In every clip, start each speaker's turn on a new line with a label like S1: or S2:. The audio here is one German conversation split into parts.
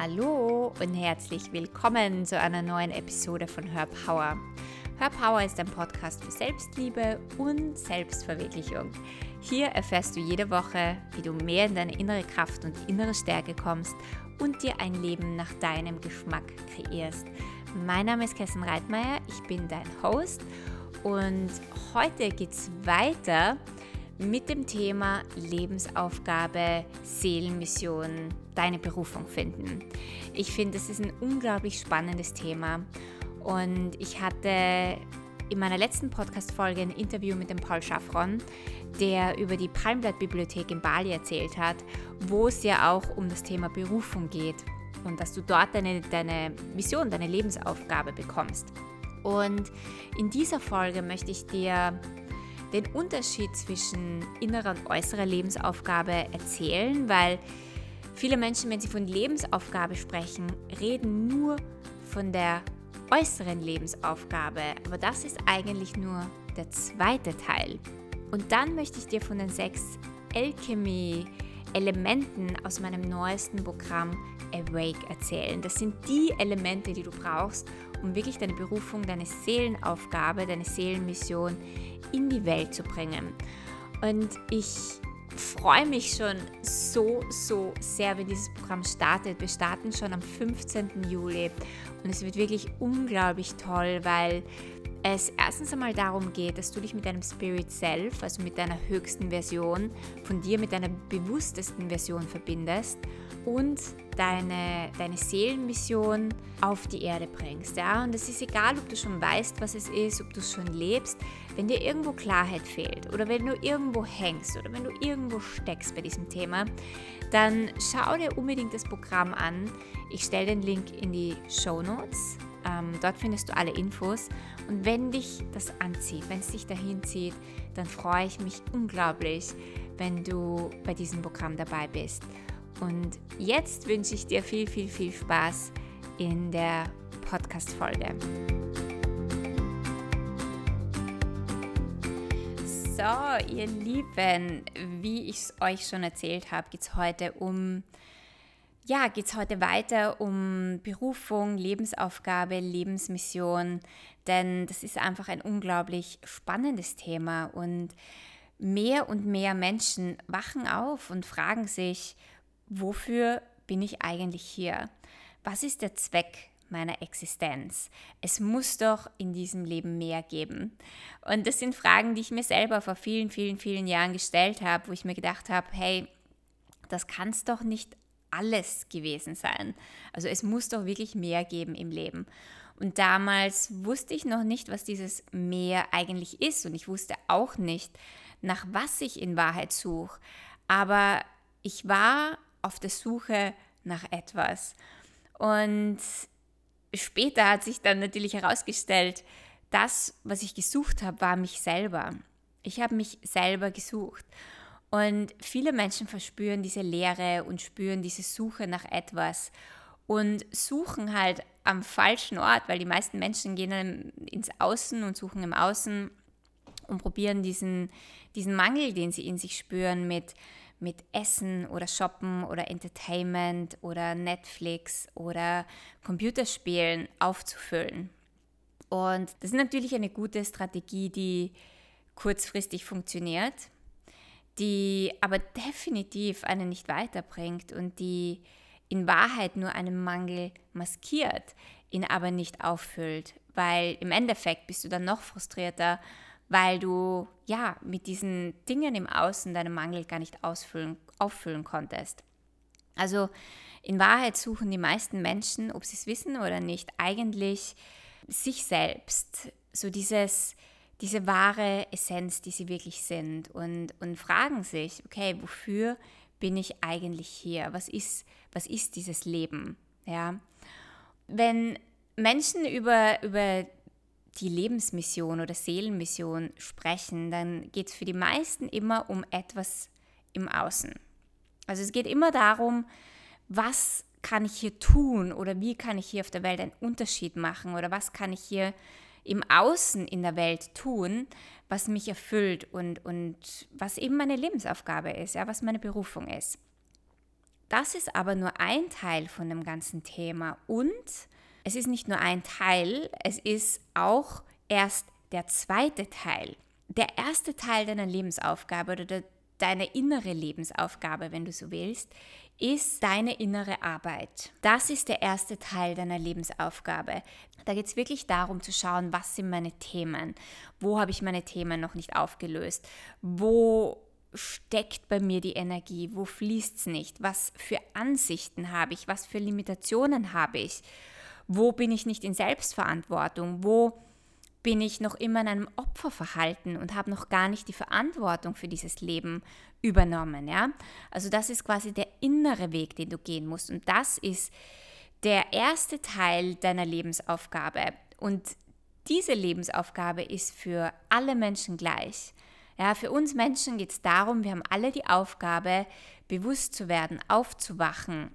S1: Hallo und herzlich willkommen zu einer neuen Episode von Her Power. Her Power ist ein Podcast für Selbstliebe und Selbstverwirklichung. Hier erfährst du jede Woche, wie du mehr in deine innere Kraft und innere Stärke kommst und dir ein Leben nach deinem Geschmack kreierst. Mein Name ist Kerstin Reitmeier, ich bin dein Host und heute geht es weiter mit dem Thema Lebensaufgabe, Seelenmission, deine Berufung finden. Ich finde, das ist ein unglaublich spannendes Thema und ich hatte in meiner letzten Podcast-Folge ein Interview mit dem Paul Schaffron, der über die Palmblatt-Bibliothek in Bali erzählt hat, wo es ja auch um das Thema Berufung geht und dass du dort deine, deine Mission, deine Lebensaufgabe bekommst. Und in dieser Folge möchte ich dir den Unterschied zwischen innerer und äußerer Lebensaufgabe erzählen, weil viele Menschen, wenn sie von Lebensaufgabe sprechen, reden nur von der äußeren Lebensaufgabe, aber das ist eigentlich nur der zweite Teil. Und dann möchte ich dir von den sechs Alchemy Elementen aus meinem neuesten Programm Awake erzählen. Das sind die Elemente, die du brauchst, um wirklich deine Berufung, deine Seelenaufgabe, deine Seelenmission in die Welt zu bringen. Und ich freue mich schon so, so sehr, wenn dieses Programm startet. Wir starten schon am 15. Juli und es wird wirklich unglaublich toll, weil es erstens einmal darum geht, dass du dich mit deinem Spirit Self, also mit deiner höchsten Version, von dir mit deiner bewusstesten Version verbindest und deine, deine Seelenmission auf die Erde bringst. Ja? Und es ist egal, ob du schon weißt, was es ist, ob du es schon lebst, wenn dir irgendwo Klarheit fehlt oder wenn du irgendwo hängst oder wenn du irgendwo steckst bei diesem Thema, dann schau dir unbedingt das Programm an. Ich stelle den Link in die Show Notes. Ähm, dort findest du alle Infos. Und wenn dich das anzieht, wenn es dich dahin zieht, dann freue ich mich unglaublich, wenn du bei diesem Programm dabei bist. Und jetzt wünsche ich dir viel, viel, viel Spaß in der Podcast-Folge. So, ihr Lieben, wie ich es euch schon erzählt habe, geht es heute um, ja, geht es heute weiter um Berufung, Lebensaufgabe, Lebensmission, denn das ist einfach ein unglaublich spannendes Thema und mehr und mehr Menschen wachen auf und fragen sich, wofür bin ich eigentlich hier? Was ist der Zweck meiner Existenz? Es muss doch in diesem Leben mehr geben. Und das sind Fragen, die ich mir selber vor vielen, vielen, vielen Jahren gestellt habe, wo ich mir gedacht habe, hey, das kann es doch nicht alles gewesen sein. Also es muss doch wirklich mehr geben im Leben. Und damals wusste ich noch nicht, was dieses Mehr eigentlich ist. Und ich wusste auch nicht, nach was ich in Wahrheit suche. Aber ich war auf der Suche nach etwas. Und später hat sich dann natürlich herausgestellt, das, was ich gesucht habe, war mich selber. Ich habe mich selber gesucht. Und viele Menschen verspüren diese Leere und spüren diese Suche nach etwas und suchen halt am falschen Ort, weil die meisten Menschen gehen ins Außen und suchen im Außen und probieren diesen, diesen Mangel, den sie in sich spüren, mit mit Essen oder Shoppen oder Entertainment oder Netflix oder Computerspielen aufzufüllen. Und das ist natürlich eine gute Strategie, die kurzfristig funktioniert, die aber definitiv einen nicht weiterbringt und die in Wahrheit nur einen Mangel maskiert, ihn aber nicht auffüllt, weil im Endeffekt bist du dann noch frustrierter weil du ja mit diesen Dingen im Außen deinen Mangel gar nicht ausfüllen, auffüllen konntest. Also in Wahrheit suchen die meisten Menschen, ob sie es wissen oder nicht, eigentlich sich selbst, so dieses, diese wahre Essenz, die sie wirklich sind und, und fragen sich, okay, wofür bin ich eigentlich hier? Was ist, was ist dieses Leben? Ja? Wenn Menschen über, über die Lebensmission oder Seelenmission sprechen, dann geht es für die meisten immer um etwas im Außen. Also es geht immer darum, was kann ich hier tun oder wie kann ich hier auf der Welt einen Unterschied machen oder was kann ich hier im Außen in der Welt tun, was mich erfüllt und, und was eben meine Lebensaufgabe ist, ja, was meine Berufung ist. das ist aber nur ein Teil von dem ganzen Thema. Und es ist nicht nur ein Teil, es ist auch erst der zweite Teil. Der erste Teil deiner Lebensaufgabe oder der, deine innere Lebensaufgabe, wenn du so willst, ist deine innere Arbeit. Das ist der erste Teil deiner Lebensaufgabe. Da geht es wirklich darum zu schauen, was sind meine Themen, wo habe ich meine Themen noch nicht aufgelöst, wo steckt bei mir die Energie, wo fließt es nicht, was für Ansichten habe ich, was für Limitationen habe ich, wo bin ich nicht in Selbstverantwortung, wo bin ich noch immer in einem Opferverhalten und habe noch gar nicht die Verantwortung für dieses Leben übernommen. Ja? Also das ist quasi der innere Weg, den du gehen musst. Und das ist der erste Teil deiner Lebensaufgabe. Und diese Lebensaufgabe ist für alle Menschen gleich. Ja, für uns Menschen geht es darum, wir haben alle die Aufgabe, bewusst zu werden, aufzuwachen,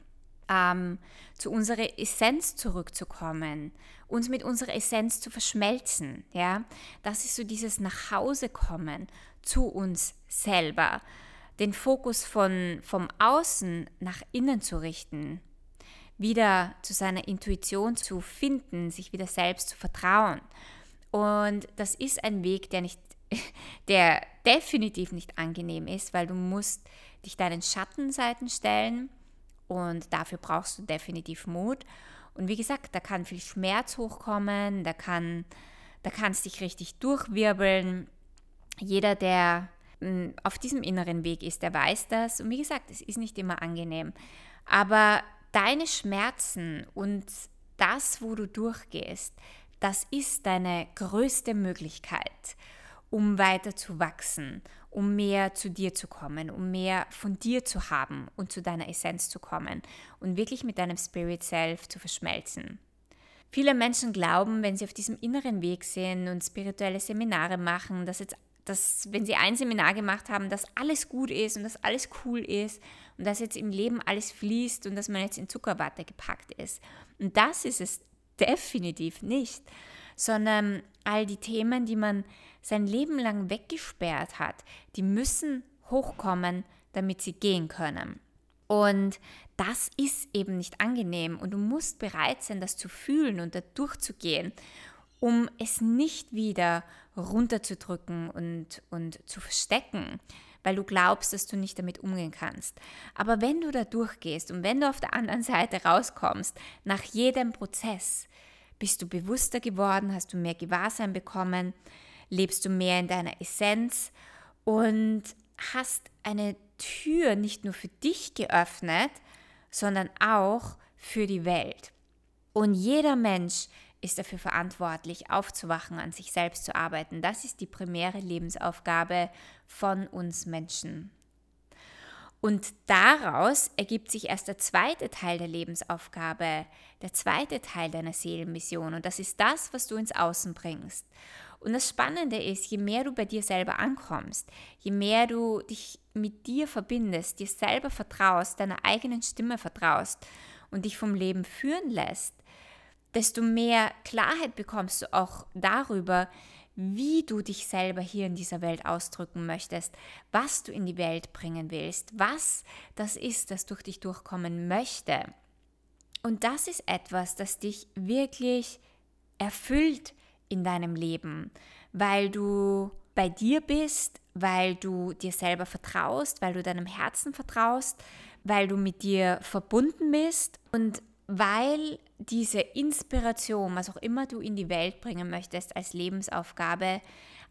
S1: ähm, zu unserer Essenz zurückzukommen, uns mit unserer Essenz zu verschmelzen. Ja? Das ist so dieses Nachhausekommen zu uns selber, den Fokus von, vom Außen nach innen zu richten, wieder zu seiner Intuition zu finden, sich wieder selbst zu vertrauen. Und das ist ein Weg, der nicht der definitiv nicht angenehm ist, weil du musst dich deinen Schattenseiten stellen und dafür brauchst du definitiv Mut. Und wie gesagt, da kann viel Schmerz hochkommen, da kann, da kannst dich richtig durchwirbeln. Jeder, der hm, auf diesem inneren Weg ist, der weiß das. Und wie gesagt, es ist nicht immer angenehm. Aber deine Schmerzen und das, wo du durchgehst, das ist deine größte Möglichkeit, um weiter zu wachsen, um mehr zu dir zu kommen, um mehr von dir zu haben und zu deiner Essenz zu kommen und wirklich mit deinem Spirit Self zu verschmelzen. Viele Menschen glauben, wenn sie auf diesem inneren Weg sind und spirituelle Seminare machen, dass jetzt dass wenn sie ein Seminar gemacht haben, dass alles gut ist und dass alles cool ist und dass jetzt im Leben alles fließt und dass man jetzt in Zuckerwatte gepackt ist. Und das ist es definitiv nicht, sondern all die Themen, die man sein Leben lang weggesperrt hat, die müssen hochkommen, damit sie gehen können. Und das ist eben nicht angenehm und du musst bereit sein, das zu fühlen und da durchzugehen, um es nicht wieder runterzudrücken und, und zu verstecken, weil du glaubst, dass du nicht damit umgehen kannst. Aber wenn du da durchgehst und wenn du auf der anderen Seite rauskommst, nach jedem Prozess, bist du bewusster geworden, hast du mehr Gewahrsein bekommen, lebst du mehr in deiner Essenz und hast eine Tür nicht nur für dich geöffnet, sondern auch für die Welt. Und jeder Mensch ist dafür verantwortlich, aufzuwachen, an sich selbst zu arbeiten. Das ist die primäre Lebensaufgabe von uns Menschen. Und daraus ergibt sich erst der zweite Teil der Lebensaufgabe, der zweite Teil deiner Seelenmission. Und das ist das, was du ins Außen bringst. Und das Spannende ist, je mehr du bei dir selber ankommst, je mehr du dich mit dir verbindest, dir selber vertraust, deiner eigenen Stimme vertraust und dich vom Leben führen lässt, desto mehr Klarheit bekommst du auch darüber, wie du dich selber hier in dieser Welt ausdrücken möchtest, was du in die Welt bringen willst, was das ist, das durch dich durchkommen möchte. Und das ist etwas, das dich wirklich erfüllt, in deinem Leben, weil du bei dir bist, weil du dir selber vertraust, weil du deinem Herzen vertraust, weil du mit dir verbunden bist und weil diese Inspiration, was auch immer du in die Welt bringen möchtest als Lebensaufgabe,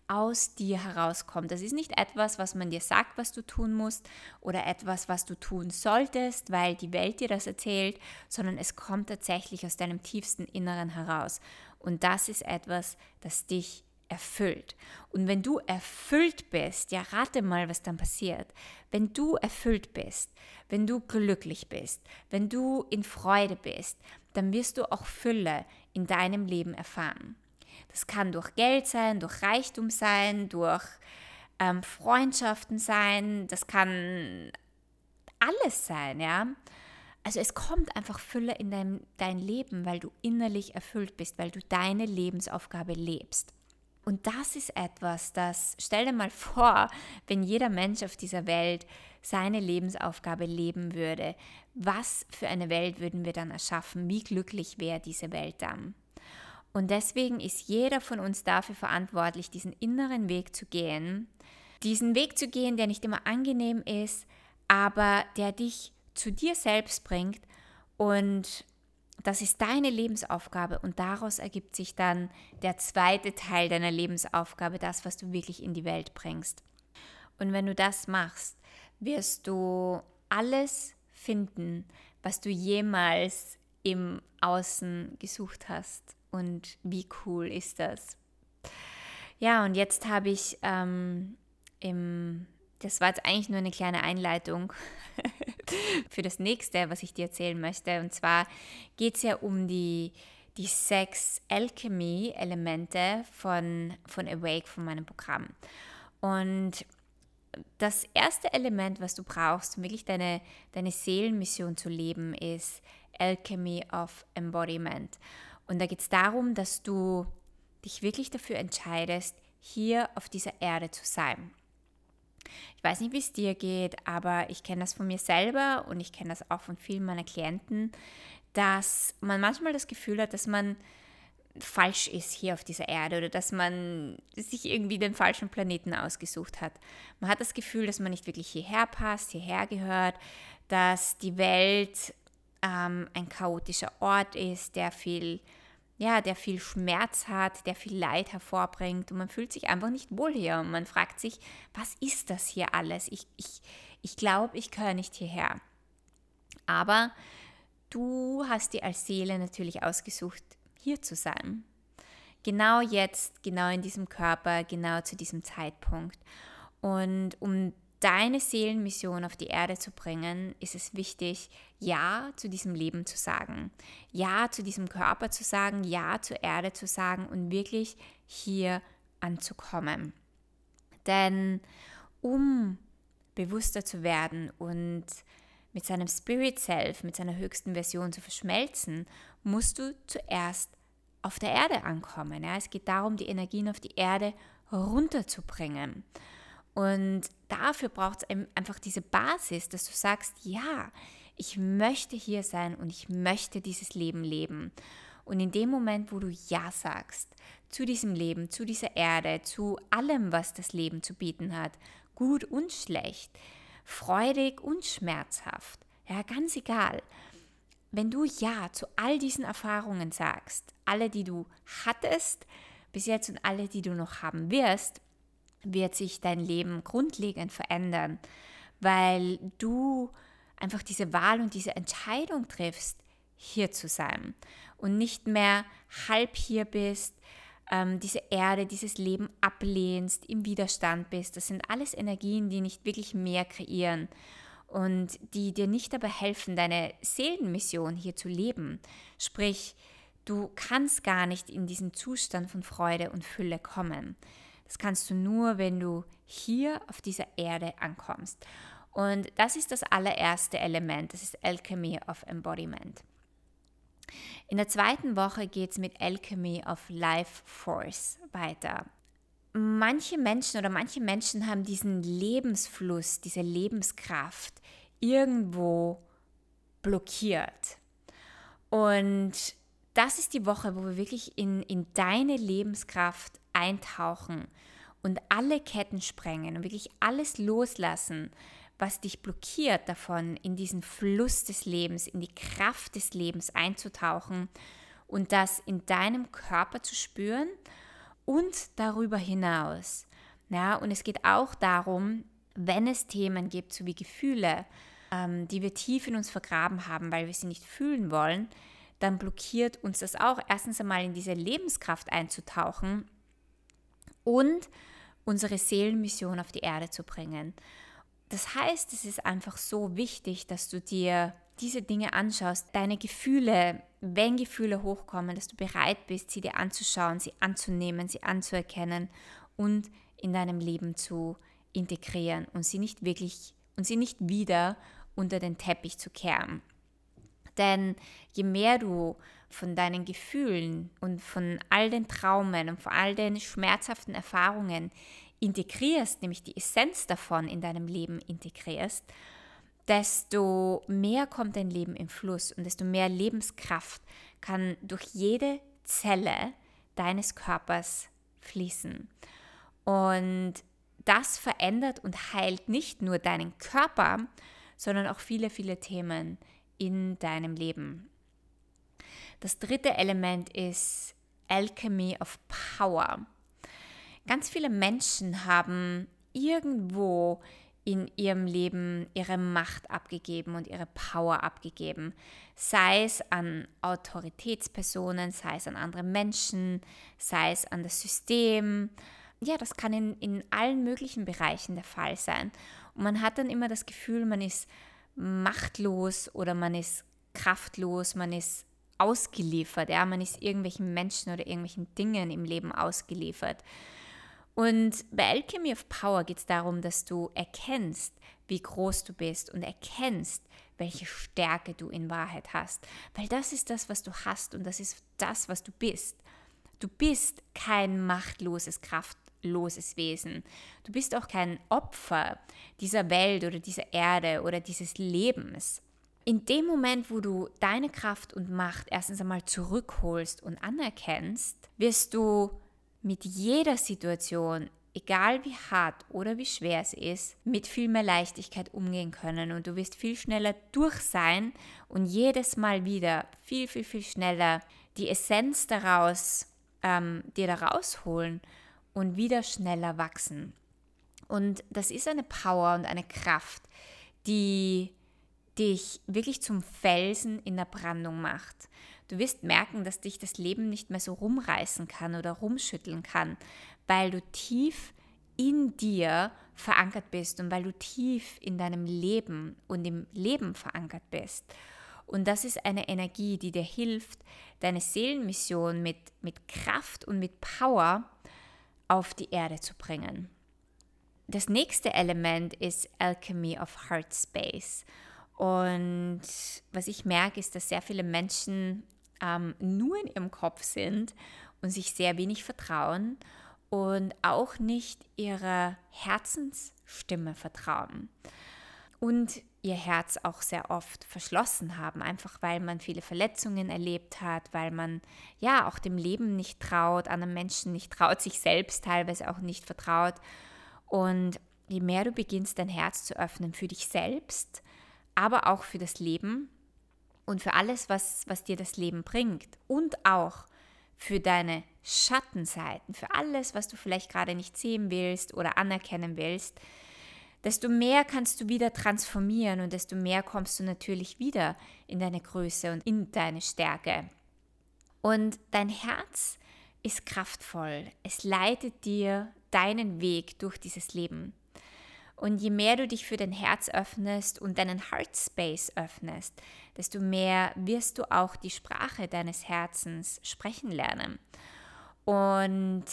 S1: aus dir herauskommt. Das ist nicht etwas, was man dir sagt, was du tun musst oder etwas, was du tun solltest, weil die Welt dir das erzählt, sondern es kommt tatsächlich aus deinem tiefsten Inneren heraus. Und das ist etwas, das dich erfüllt. Und wenn du erfüllt bist, ja, rate mal, was dann passiert. Wenn du erfüllt bist, wenn du glücklich bist, wenn du in Freude bist, dann wirst du auch Fülle in deinem Leben erfahren. Das kann durch Geld sein, durch Reichtum sein, durch ähm, Freundschaften sein, das kann alles sein, ja. Also es kommt einfach Fülle in dein, dein Leben, weil du innerlich erfüllt bist, weil du deine Lebensaufgabe lebst. Und das ist etwas, das, stell dir mal vor, wenn jeder Mensch auf dieser Welt seine Lebensaufgabe leben würde, was für eine Welt würden wir dann erschaffen? Wie glücklich wäre diese Welt dann? Und deswegen ist jeder von uns dafür verantwortlich, diesen inneren Weg zu gehen, diesen Weg zu gehen, der nicht immer angenehm ist, aber der dich zu dir selbst bringt und das ist deine Lebensaufgabe und daraus ergibt sich dann der zweite Teil deiner Lebensaufgabe, das, was du wirklich in die Welt bringst. Und wenn du das machst, wirst du alles finden, was du jemals im Außen gesucht hast. Und wie cool ist das? Ja, und jetzt habe ich ähm, im, das war jetzt eigentlich nur eine kleine Einleitung für das nächste, was ich dir erzählen möchte. Und zwar geht es ja um die, die sechs Alchemy-Elemente von, von Awake, von meinem Programm. Und das erste Element, was du brauchst, um wirklich deine, deine Seelenmission zu leben, ist Alchemy of Embodiment. Und da geht es darum, dass du dich wirklich dafür entscheidest, hier auf dieser Erde zu sein. Ich weiß nicht, wie es dir geht, aber ich kenne das von mir selber und ich kenne das auch von vielen meiner Klienten, dass man manchmal das Gefühl hat, dass man falsch ist hier auf dieser Erde oder dass man sich irgendwie den falschen Planeten ausgesucht hat. Man hat das Gefühl, dass man nicht wirklich hierher passt, hierher gehört, dass die Welt ähm, ein chaotischer Ort ist, der viel, ja, der viel Schmerz hat, der viel Leid hervorbringt und man fühlt sich einfach nicht wohl hier und man fragt sich, was ist das hier alles? Ich, ich, ich glaube, ich gehöre nicht hierher. Aber du hast dir als Seele natürlich ausgesucht, hier zu sein. Genau jetzt, genau in diesem Körper, genau zu diesem Zeitpunkt. Und um deine Seelenmission auf die Erde zu bringen, ist es wichtig, Ja zu diesem Leben zu sagen, Ja zu diesem Körper zu sagen, Ja zur Erde zu sagen und wirklich hier anzukommen. Denn um bewusster zu werden und mit seinem Spirit Self, mit seiner höchsten Version zu verschmelzen, musst du zuerst auf der Erde ankommen. Ja? Es geht darum, die Energien auf die Erde runterzubringen. Und dafür braucht es einfach diese Basis, dass du sagst, ja, ich möchte hier sein und ich möchte dieses Leben leben. Und in dem Moment, wo du Ja sagst zu diesem Leben, zu dieser Erde, zu allem, was das Leben zu bieten hat, gut und schlecht, freudig und schmerzhaft, ja, ganz egal. Wenn du Ja zu all diesen Erfahrungen sagst, alle, die du hattest bis jetzt und alle, die du noch haben wirst, wird sich dein Leben grundlegend verändern, weil du einfach diese Wahl und diese Entscheidung triffst, hier zu sein und nicht mehr halb hier bist, ähm, diese Erde, dieses Leben ablehnst, im Widerstand bist. Das sind alles Energien, die nicht wirklich mehr kreieren und die dir nicht dabei helfen, deine Seelenmission hier zu leben. Sprich, du kannst gar nicht in diesen Zustand von Freude und Fülle kommen. Das kannst du nur, wenn du hier auf dieser Erde ankommst. Und das ist das allererste Element, das ist Alchemy of Embodiment. In der zweiten Woche geht es mit Alchemy of Life Force weiter. Manche Menschen oder manche Menschen haben diesen Lebensfluss, diese Lebenskraft irgendwo blockiert. Und das ist die Woche, wo wir wirklich in, in deine Lebenskraft eintauchen und alle Ketten sprengen und wirklich alles loslassen, was dich blockiert davon, in diesen Fluss des Lebens, in die Kraft des Lebens einzutauchen und das in deinem Körper zu spüren und darüber hinaus. Ja, und es geht auch darum, wenn es Themen gibt, so wie Gefühle, ähm, die wir tief in uns vergraben haben, weil wir sie nicht fühlen wollen, dann blockiert uns das auch, erstens einmal in diese Lebenskraft einzutauchen und unsere Seelenmission auf die Erde zu bringen. Das heißt, es ist einfach so wichtig, dass du dir diese Dinge anschaust, deine Gefühle, wenn Gefühle hochkommen, dass du bereit bist, sie dir anzuschauen, sie anzunehmen, sie anzuerkennen und in deinem Leben zu integrieren und sie nicht wirklich und sie nicht wieder unter den Teppich zu kehren. Denn je mehr du von deinen Gefühlen und von all den Traumen und von all den schmerzhaften Erfahrungen integrierst, nämlich die Essenz davon in deinem Leben integrierst, desto mehr kommt dein Leben im Fluss und desto mehr Lebenskraft kann durch jede Zelle deines Körpers fließen. Und das verändert und heilt nicht nur deinen Körper, sondern auch viele, viele Themen in deinem Leben. Das dritte Element ist Alchemy of Power. Ganz viele Menschen haben irgendwo in ihrem Leben ihre Macht abgegeben und ihre Power abgegeben. Sei es an Autoritätspersonen, sei es an andere Menschen, sei es an das System. Ja, das kann in, in allen möglichen Bereichen der Fall sein. Und man hat dann immer das Gefühl, man ist machtlos oder man ist kraftlos, man ist ausgeliefert, ja, man ist irgendwelchen Menschen oder irgendwelchen Dingen im Leben ausgeliefert. Und bei Alchemy of Power geht es darum, dass du erkennst, wie groß du bist und erkennst, welche Stärke du in Wahrheit hast. Weil das ist das, was du hast und das ist das, was du bist. Du bist kein machtloses, kraftloses Wesen. Du bist auch kein Opfer dieser Welt oder dieser Erde oder dieses Lebens. In dem Moment, wo du deine Kraft und Macht erstens einmal zurückholst und anerkennst, wirst du mit jeder Situation, egal wie hart oder wie schwer es ist, mit viel mehr Leichtigkeit umgehen können und du wirst viel schneller durch sein und jedes Mal wieder viel, viel, viel schneller die Essenz daraus ähm, dir da rausholen und wieder schneller wachsen. Und das ist eine Power und eine Kraft, die dich wirklich zum Felsen in der Brandung macht. Du wirst merken, dass dich das Leben nicht mehr so rumreißen kann oder rumschütteln kann, weil du tief in dir verankert bist und weil du tief in deinem Leben und im Leben verankert bist. Und das ist eine Energie, die dir hilft, deine Seelenmission mit, mit Kraft und mit Power auf die Erde zu bringen. Das nächste Element ist Alchemy of Heart Space. Und was ich merke, ist, dass sehr viele Menschen ähm, nur in ihrem Kopf sind und sich sehr wenig vertrauen und auch nicht ihrer Herzensstimme vertrauen. Und ihr Herz auch sehr oft verschlossen haben, einfach weil man viele Verletzungen erlebt hat, weil man ja auch dem Leben nicht traut, anderen Menschen nicht traut, sich selbst teilweise auch nicht vertraut. Und je mehr du beginnst, dein Herz zu öffnen für dich selbst, aber auch für das Leben und für alles, was, was dir das Leben bringt und auch für deine Schattenseiten, für alles, was du vielleicht gerade nicht sehen willst oder anerkennen willst, desto mehr kannst du wieder transformieren und desto mehr kommst du natürlich wieder in deine Größe und in deine Stärke. Und dein Herz ist kraftvoll. Es leitet dir deinen Weg durch dieses Leben. Und je mehr du dich für dein Herz öffnest und deinen Heart Space öffnest, desto mehr wirst du auch die Sprache deines Herzens sprechen lernen. Und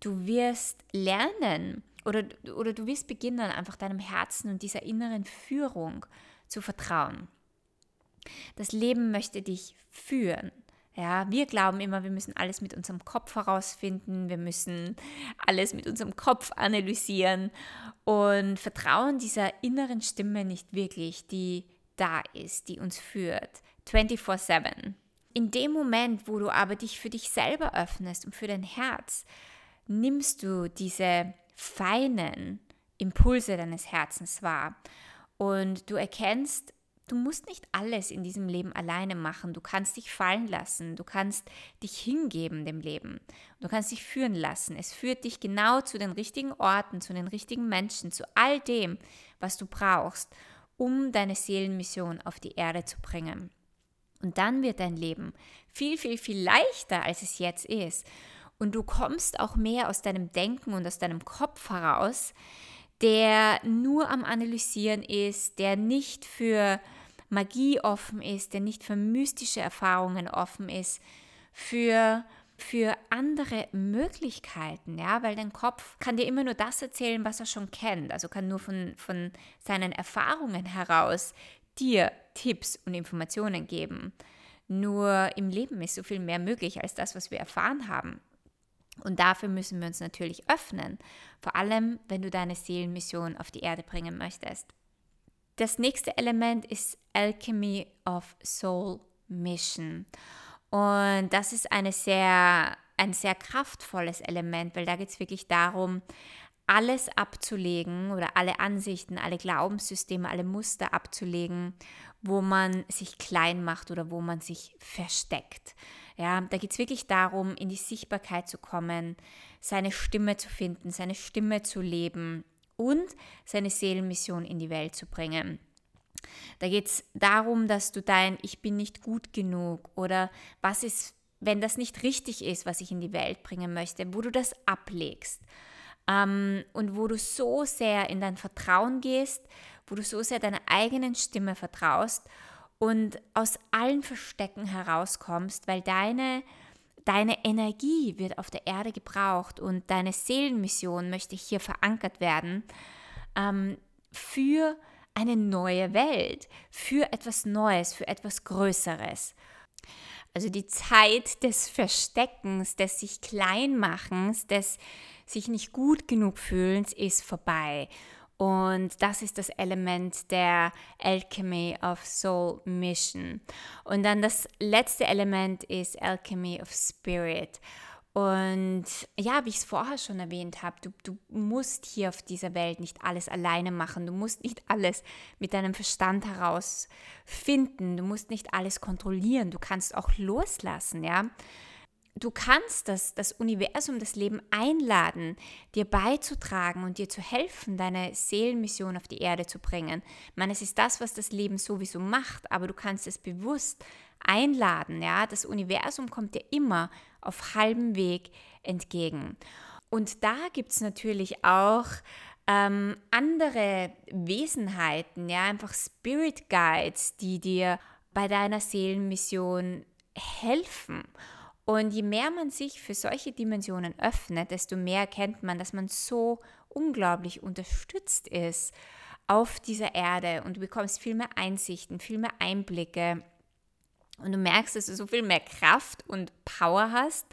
S1: du wirst lernen oder, oder du wirst beginnen, einfach deinem Herzen und dieser inneren Führung zu vertrauen. Das Leben möchte dich führen. Ja, wir glauben immer, wir müssen alles mit unserem Kopf herausfinden, wir müssen alles mit unserem Kopf analysieren. Und vertrauen dieser inneren Stimme nicht wirklich, die da ist, die uns führt, 24/7. In dem Moment, wo du aber dich für dich selber öffnest und für dein Herz, nimmst du diese feinen Impulse deines Herzens wahr. Und du erkennst, Du musst nicht alles in diesem Leben alleine machen. Du kannst dich fallen lassen. Du kannst dich hingeben dem Leben. Du kannst dich führen lassen. Es führt dich genau zu den richtigen Orten, zu den richtigen Menschen, zu all dem, was du brauchst, um deine Seelenmission auf die Erde zu bringen. Und dann wird dein Leben viel, viel, viel leichter, als es jetzt ist. Und du kommst auch mehr aus deinem Denken und aus deinem Kopf heraus, der nur am Analysieren ist, der nicht für Magie offen ist, der nicht für mystische Erfahrungen offen ist, für für andere Möglichkeiten, ja, weil dein Kopf kann dir immer nur das erzählen, was er schon kennt, also kann nur von, von seinen Erfahrungen heraus dir Tipps und Informationen geben. Nur im Leben ist so viel mehr möglich als das, was wir erfahren haben. Und dafür müssen wir uns natürlich öffnen, vor allem wenn du deine Seelenmission auf die Erde bringen möchtest. Das nächste Element ist Alchemy of Soul Mission. Und das ist eine sehr, ein sehr kraftvolles Element, weil da geht es wirklich darum, alles abzulegen oder alle Ansichten, alle Glaubenssysteme, alle Muster abzulegen, wo man sich klein macht oder wo man sich versteckt. Ja, da geht es wirklich darum, in die Sichtbarkeit zu kommen, seine Stimme zu finden, seine Stimme zu leben und seine Seelenmission in die Welt zu bringen. Da geht es darum, dass du dein Ich bin nicht gut genug oder was ist, wenn das nicht richtig ist, was ich in die Welt bringen möchte, wo du das ablegst. Ähm, und wo du so sehr in dein Vertrauen gehst, wo du so sehr deiner eigenen Stimme vertraust und aus allen Verstecken herauskommst, weil deine, deine Energie wird auf der Erde gebraucht und deine Seelenmission möchte hier verankert werden ähm, für eine neue Welt, für etwas Neues, für etwas Größeres. Also die Zeit des Versteckens, des sich Kleinmachens, des sich nicht gut genug fühlens ist vorbei. Und das ist das Element der Alchemy of Soul Mission. Und dann das letzte Element ist Alchemy of Spirit. Und ja, wie ich es vorher schon erwähnt habe, du, du musst hier auf dieser Welt nicht alles alleine machen. Du musst nicht alles mit deinem Verstand herausfinden. Du musst nicht alles kontrollieren. Du kannst auch loslassen, ja du kannst das, das Universum, das Leben einladen, dir beizutragen und dir zu helfen, deine Seelenmission auf die Erde zu bringen. Ich meine, es ist das, was das Leben sowieso macht, aber du kannst es bewusst einladen. Ja? Das Universum kommt dir immer auf halbem Weg entgegen. Und da gibt es natürlich auch ähm, andere Wesenheiten, ja, einfach Spirit Guides, die dir bei deiner Seelenmission helfen. Und je mehr man sich für solche Dimensionen öffnet, desto mehr erkennt man, dass man so unglaublich unterstützt ist auf dieser Erde und du bekommst viel mehr Einsichten, viel mehr Einblicke und du merkst, dass du so viel mehr Kraft und Power hast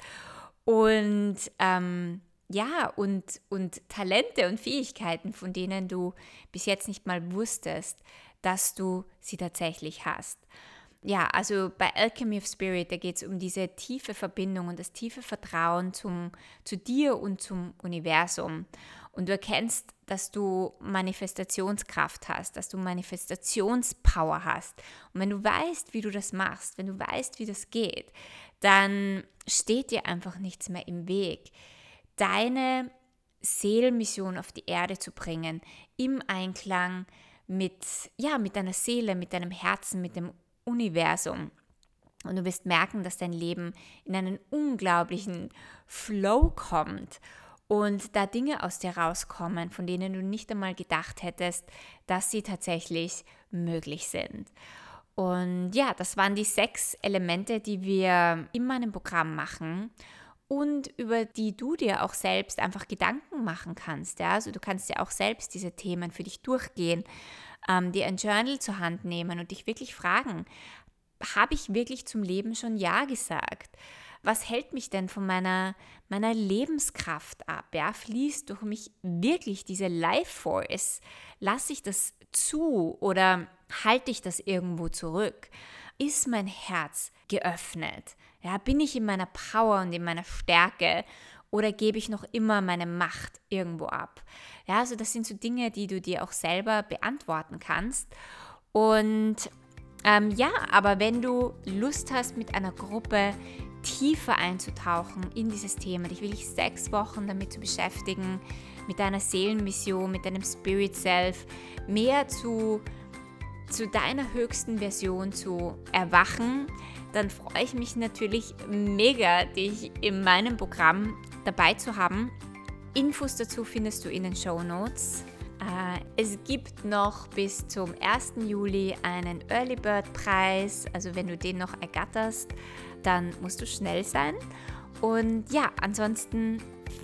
S1: und ähm, ja, und, und Talente und Fähigkeiten, von denen du bis jetzt nicht mal wusstest, dass du sie tatsächlich hast ja, also bei Alchemy of Spirit, da geht es um diese tiefe Verbindung und das tiefe Vertrauen zum, zu dir und zum Universum. Und du erkennst, dass du Manifestationskraft hast, dass du Manifestationspower hast. Und wenn du weißt, wie du das machst, wenn du weißt, wie das geht, dann steht dir einfach nichts mehr im Weg. Deine Seelenmission auf die Erde zu bringen, im Einklang mit, ja, mit deiner Seele, mit deinem Herzen, mit dem Universum. Und du wirst merken, dass dein Leben in einen unglaublichen Flow kommt und da Dinge aus dir rauskommen, von denen du nicht einmal gedacht hättest, dass sie tatsächlich möglich sind. Und ja, das waren die sechs Elemente, die wir in meinem Programm machen und über die du dir auch selbst einfach Gedanken machen kannst. Ja? Also du kannst ja auch selbst diese Themen für dich durchgehen ähm, dir ein Journal zur Hand nehmen und dich wirklich fragen, habe ich wirklich zum Leben schon Ja gesagt? Was hält mich denn von meiner, meiner Lebenskraft ab? Ja, fließt durch mich wirklich diese Life Force? Lasse ich das zu oder halte ich das irgendwo zurück? Ist mein Herz geöffnet? Ja, bin ich in meiner Power und in meiner Stärke oder gebe ich noch immer meine Macht irgendwo ab? Ja, also das sind so Dinge, die du dir auch selber beantworten kannst. Und ähm, ja, aber wenn du Lust hast, mit einer Gruppe tiefer einzutauchen in dieses Thema, dich wirklich sechs Wochen damit zu beschäftigen, mit deiner Seelenmission, mit deinem Spirit Self, mehr zu, zu deiner höchsten Version zu erwachen, dann freue ich mich natürlich mega, dich in meinem Programm dabei zu haben. Infos dazu findest du in den Show Notes. Äh, es gibt noch bis zum 1. Juli einen Early Bird Preis. Also wenn du den noch ergatterst, dann musst du schnell sein. Und ja, ansonsten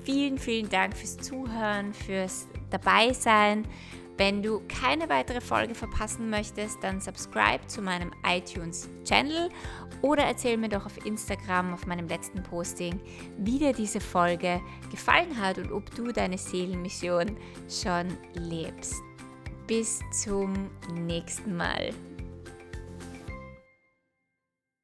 S1: vielen, vielen Dank fürs Zuhören, fürs Dabeisein. Wenn du keine weitere Folge verpassen möchtest, dann subscribe zu meinem iTunes-Channel oder erzähl mir doch auf Instagram auf meinem letzten Posting, wie dir diese Folge gefallen hat und ob du deine Seelenmission schon lebst. Bis zum nächsten Mal.